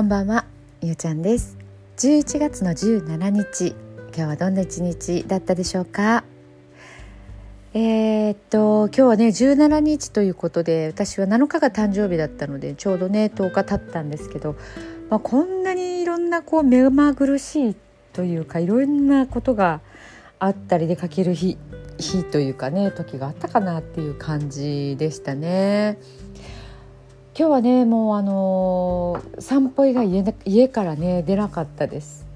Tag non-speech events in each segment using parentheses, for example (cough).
こんばんは、ゆうちゃんです11月の17日今日はどんな一日だったでしょうか？えー、っと今日はね17日ということで私は7日が誕生日だったのでちょうどね10日経ったんですけど、まあ、こんなにいろんなこう目まぐるしいというかいろんなことがあったり出かける日日というかね時があったかなっていう感じでしたね。今日はねもうあのー、散歩以外家からね出なかったです。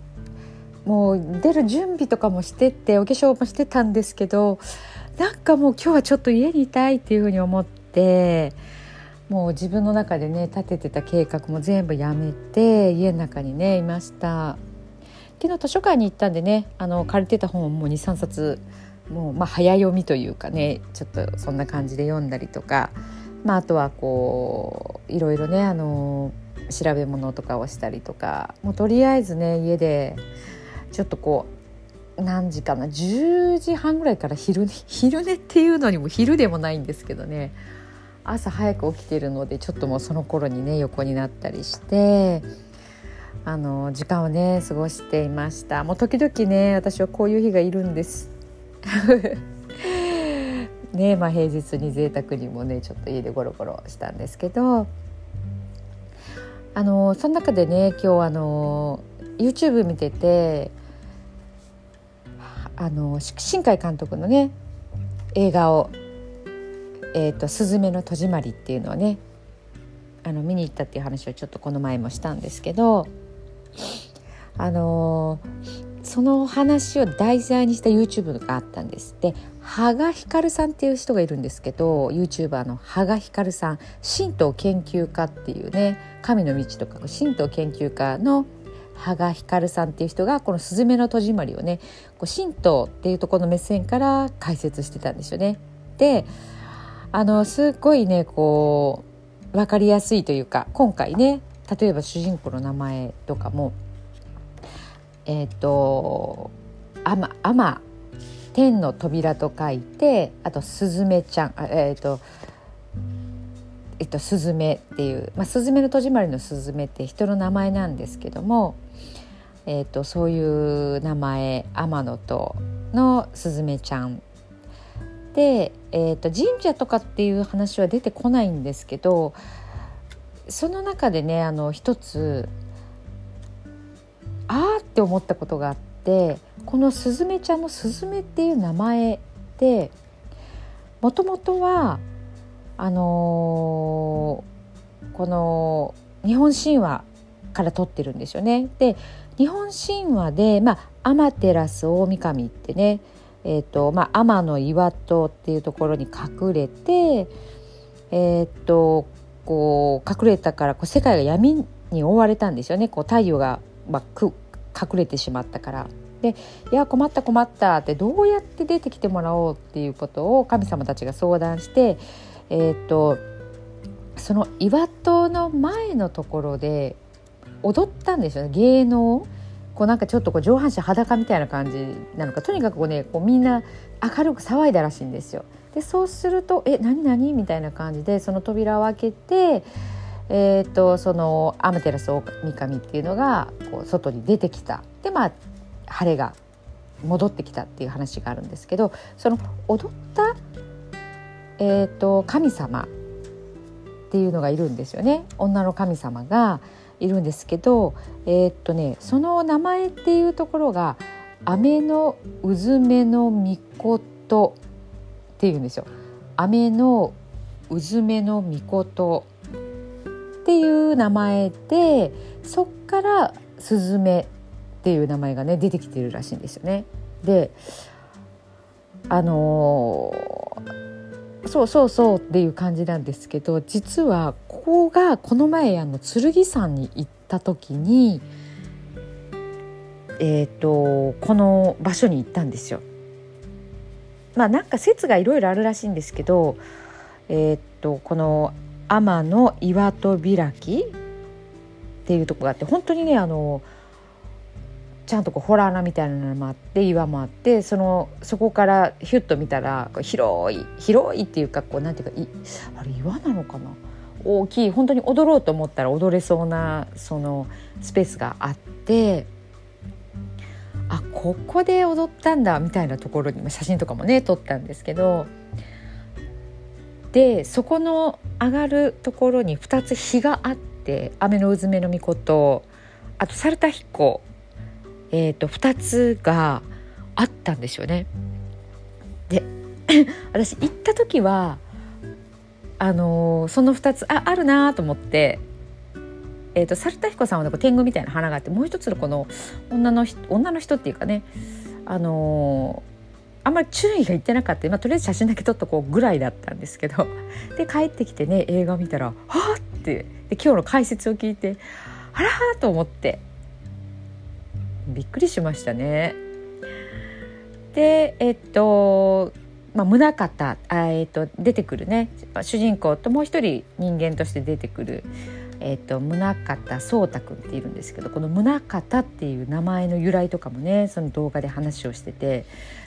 もう出る準備とかもしてってお化粧もしてたんですけどなんかもう今日はちょっと家にいたいっていうふうに思ってもう自分の中でね立ててた計画も全部やめて家の中にねいました。昨日図書館に行ったんでねあの借りてた本をもう23冊もうまあ早読みというかねちょっとそんな感じで読んだりとかまあ、あとはこういろいろねあの調べ物とかをしたりとかもうとりあえずね家でちょっとこう何時かな10時半ぐらいから昼寝昼寝っていうのにも昼でもないんですけどね朝早く起きてるのでちょっともうその頃にね横になったりしてあの時間をね過ごしていました。もう時々ね私はこういう日がいるんです。ねまあ、平日に贅沢にもねちょっと家でゴロゴロしたんですけどあのその中でね今日あの YouTube 見ててあの新海監督のね映画を「えーと、とすずめの戸締まり」っていうのをねあの見に行ったっていう話をちょっとこの前もしたんですけどあのその話を題材にした YouTube があったんですで羽賀光さんっていう人がいるんですけど YouTuber の羽賀光さん神道研究家っていうね神の道とか神道研究家の羽賀光さんっていう人がこの「すずめの戸締まり」をねこう神道っていうところの目線から解説してたんですよね。であのすっごいねこう分かりやすいというか今回ね例えば主人公の名前とかもえっ、ー、と「あま」あま天の扉と書いてあとスズメちゃんえっ、ー、とえっと、スズメっていう、まあ、スズメの戸締まりのスズメって人の名前なんですけども、えっと、そういう名前天野とのスズメちゃん。で、えっと、神社とかっていう話は出てこないんですけどその中でねあの一つって思ったことがあってこのスズメちゃんのスズメっていう名前でもともとはあのー、この日本神話から取ってるんですよね。で日本神話で、まあ、アマテラス大神ってね、えーとまあ、天の岩戸っていうところに隠れて、えーと、こう隠れたからこう世界が闇に覆われたんですよねこう太陽が、まあ、く隠れてしまったから。で「いや困った困った」ってどうやって出てきてもらおうっていうことを神様たちが相談してえっ、とその岩戸の前のところで踊ったんですよね芸能こうなんかちょっとこう上半身裸みたいな感じなのかとにかくこうねこうみんな明るく騒いだらしいんですよ。でそうすると「え何何?」みたいな感じでその扉を開けてえーと、そのアマテラスオオミカミっていうのがこう外に出てきたでまあ晴れが戻ってきたっていう話があるんですけどその踊った、えーと、神様っていうのがいるんですよね女の神様がいるんですけど、えー、っとね、その名前っていうところが「雨のうずめのみこと」っていうんですよ。雨のうずめのみことっていう名前でそっからスズメっていう名前がね出てきてるらしいんですよね。であのー、そうそうそうっていう感じなんですけど実はここがこの前あの剣山に行った時にえーと、この場所に行ったんですよ。まあなんか説がいろいろあるらしいんですけど、えーとこの天の岩戸開きっていうとこがあって本当にねあのちゃんとこうホラー穴みたいなのもあって岩もあってそのそこからヒュッと見たら広い広いっていうかこうなんていうかいあれ岩なのかな？大きい本当に踊ろうと思ったら踊れそうなそのスペースがあってあここで踊ったんだみたいなところに写真とかもね撮ったんですけどでそこの上がるところに2つ日があって雨のうずめの御事あと猿田彦、えーと、と2つがあったんですよね。で (coughs) 私行った時はあのー、その2つああるなと思って、えーと、猿田彦さんはなんか天狗みたいな花があってもう一つのこの女の人女の人っていうかねあのー、あんまり注意がいってなかった、まあ、とりあえず写真だけ撮っとこうぐらいだったんですけどで帰ってきてね映画を見たら「はあ!」ってで今日の解説を聞いて「あら!」と思ってびっくりしましたね。でえっとまあ、宗方あ、えーと、出てくるね主人公ともう一人人間として出てくる、えーと、宗方壮太君っているんですけどこの宗方っていう名前の由来とかもねその動画で話をしてて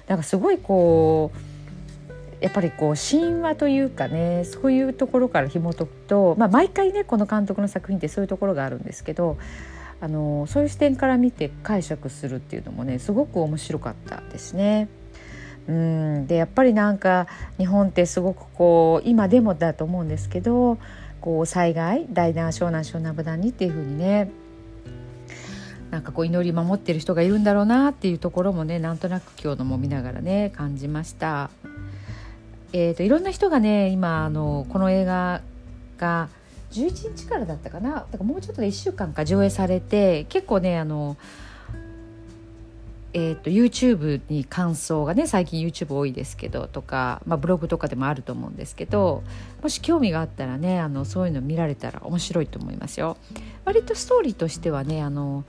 なんかすごいこうやっぱりこう神話というかねそういうところから紐解くと、まあ、毎回ねこの監督の作品ってそういうところがあるんですけどあのそういう視点から見て解釈するっていうのもねすごく面白かったですね。うんでやっぱりなんか日本ってすごくこう今でもだと思うんですけどこう災害大難小難小難無難にっていうふうにねなんかこう祈り守ってる人がいるんだろうなっていうところもねなんとなく今日のも見ながらね感じました。えーと、いろんな人がね今あのこの映画が11日からだったかなだからもうちょっとで1週間か上映されて結構ねあのえーと、YouTube に感想がね最近 YouTube 多いですけどとか、まあ、ブログとかでもあると思うんですけどもし興味があったらねあのそういうの見られたら面白いと思いますよ。割とストーリーとしてはねあの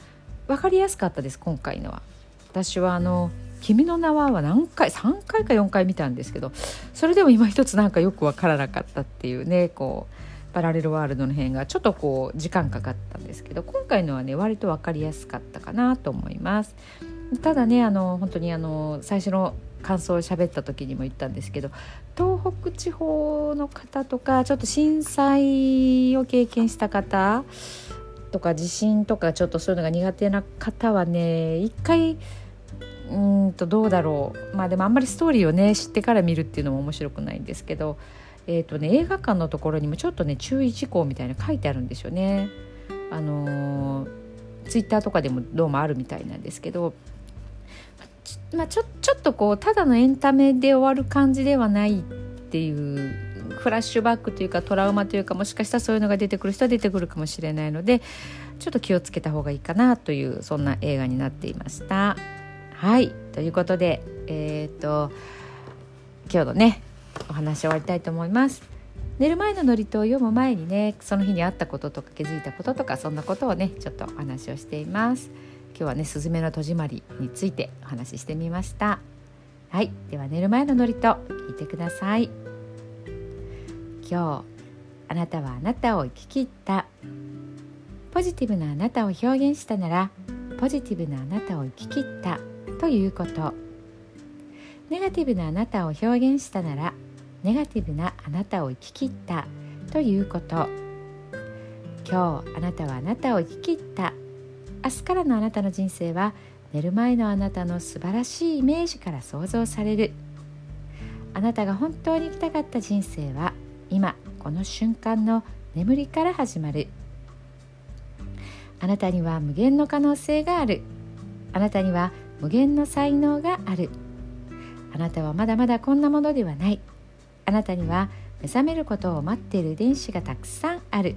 分かりやすかったです今回のは。私はあの「君の名は」は何回3回か4回見たんですけどそれでも今一つなんかよく分からなかったっていうねこうパラレルワールドの辺がちょっとこう時間かかったんですけど今回のはね割と分かりやすかったかなと思います。ただねあの本当にあの最初の感想を喋った時にも言ったんですけど東北地方の方とかちょっと震災を経験した方とか地震とかちょっとそういうのが苦手な方はね一回うんとどうだろうまあでもあんまりストーリーをね知ってから見るっていうのも面白くないんですけど、えーとね、映画館のところにもちょっとね注意事項みたいな書いてあるんですよね。あのー、ツイッターとかでもどうもあるみたいなんですけどまあ、ちょちょっとこうただのエンタメで終わる感じではないっていうフラッシュバックというかトラウマというかもしかしたらそういうのが出てくる人は出てくるかもしれないのでちょっと気をつけた方がいいかなというそんな映画になっていました。はいということでえっ、と今日のねお話を終わりたいと思います。寝る前の祝詞を読む前にねその日にあったこととか気づいたこととかそんなことをねちょっとお話をしています。今日はねスズメの戸締まりについてお話ししてみました。はいでは寝る前の祝詞聞いてください。今日あなたはあなたを生き切った。ポジティブなあなたを表現したならポジティブなあなたを生き切った。ということ。ネガティブなあなたを表現したならネガティブなあなたを生き切った。ということ。今日あなたはあなたを生き切った。明日からのあなたの人生は寝る前のあなたの素晴らしいイメージから想像される。あなたが本当に生きたかった人生は今この瞬間の眠りから始まる。あなたには無限の可能性がある。あなたには無限の才能がある。あなたはまだまだこんなものではない。あなたには目覚めることを待っている電子がたくさんある。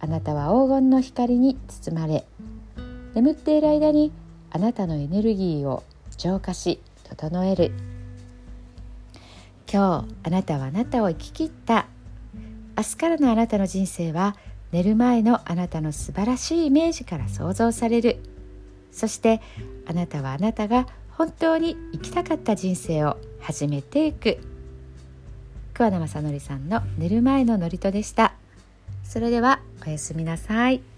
あなたは黄金の光に包まれ眠っている間にあなたのエネルギーを浄化し整える。今日あなたはあなたを生き切った。明日からのあなたの人生は寝る前のあなたの素晴らしいイメージから想像される。そしてあなたはあなたが本当に生きたかった人生を始めていく。桑名正則さんの寝る前の祝詞でした。それではおやすみなさい。